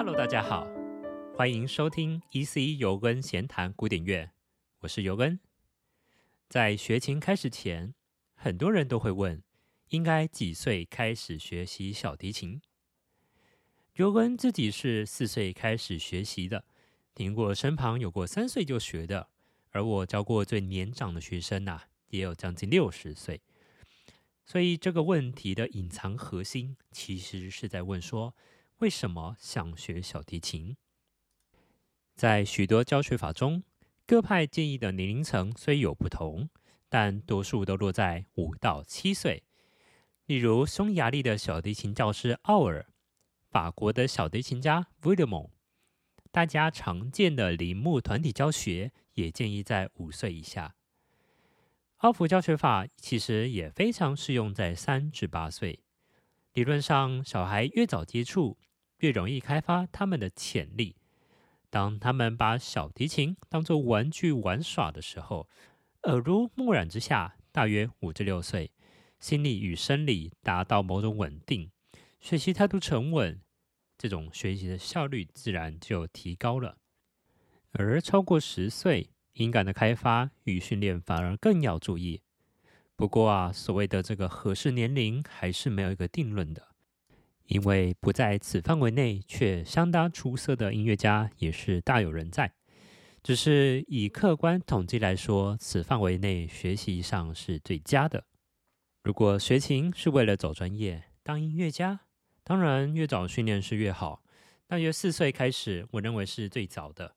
Hello，大家好，欢迎收听 EC 尤恩闲谈古典乐，我是尤恩。在学琴开始前，很多人都会问，应该几岁开始学习小提琴？尤恩自己是四岁开始学习的，听过身旁有过三岁就学的，而我教过最年长的学生呐，也有将近六十岁。所以这个问题的隐藏核心，其实是在问说，为什么想学小提琴？在许多教学法中，各派建议的年龄层虽有不同，但多数都落在五到七岁。例如，匈牙利的小提琴教师奥尔，法国的小提琴家威廉姆，大家常见的铃木团体教学也建议在五岁以下。奥福教学法其实也非常适用在三至八岁。理论上，小孩越早接触，越容易开发他们的潜力。当他们把小提琴当作玩具玩耍的时候，耳濡目染之下，大约五至六岁，心理与生理达到某种稳定，学习态度沉稳，这种学习的效率自然就提高了。而超过十岁，音感的开发与训练反而更要注意。不过啊，所谓的这个合适年龄还是没有一个定论的，因为不在此范围内却相当出色的音乐家也是大有人在。只是以客观统计来说，此范围内学习上是最佳的。如果学琴是为了走专业当音乐家，当然越早训练是越好。大约四岁开始，我认为是最早的。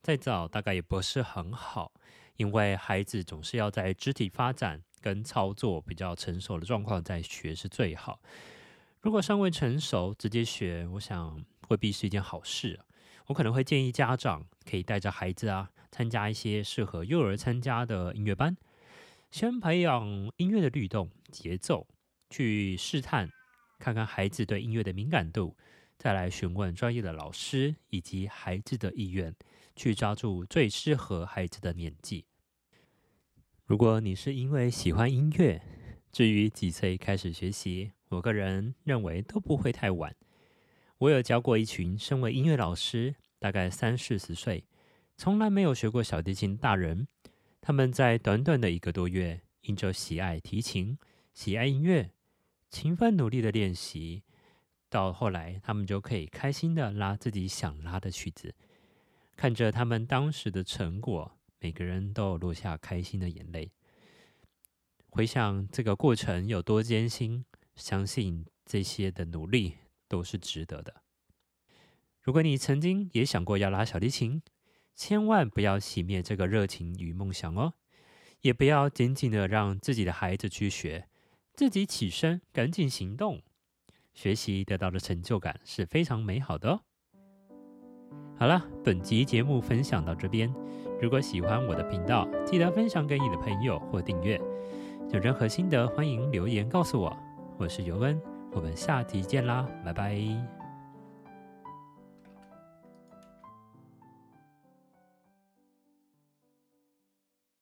再早大概也不是很好，因为孩子总是要在肢体发展跟操作比较成熟的状况再学是最好。如果尚未成熟直接学，我想未必是一件好事。我可能会建议家长可以带着孩子啊参加一些适合幼儿参加的音乐班，先培养音乐的律动节奏，去试探看看孩子对音乐的敏感度。再来询问专业的老师以及孩子的意愿，去抓住最适合孩子的年纪。如果你是因为喜欢音乐，至于几岁开始学习，我个人认为都不会太晚。我有教过一群身为音乐老师，大概三四十岁，从来没有学过小提琴大人，他们在短短的一个多月，因着喜爱提琴、喜爱音乐，勤奋努力的练习。到后来，他们就可以开心的拉自己想拉的曲子，看着他们当时的成果，每个人都落下开心的眼泪。回想这个过程有多艰辛，相信这些的努力都是值得的。如果你曾经也想过要拉小提琴，千万不要熄灭这个热情与梦想哦，也不要仅仅的让自己的孩子去学，自己起身赶紧行动。学习得到的成就感是非常美好的哦。好了，本集节目分享到这边。如果喜欢我的频道，记得分享给你的朋友或订阅。有任何心得，欢迎留言告诉我。我是尤恩，我们下期见啦，拜拜。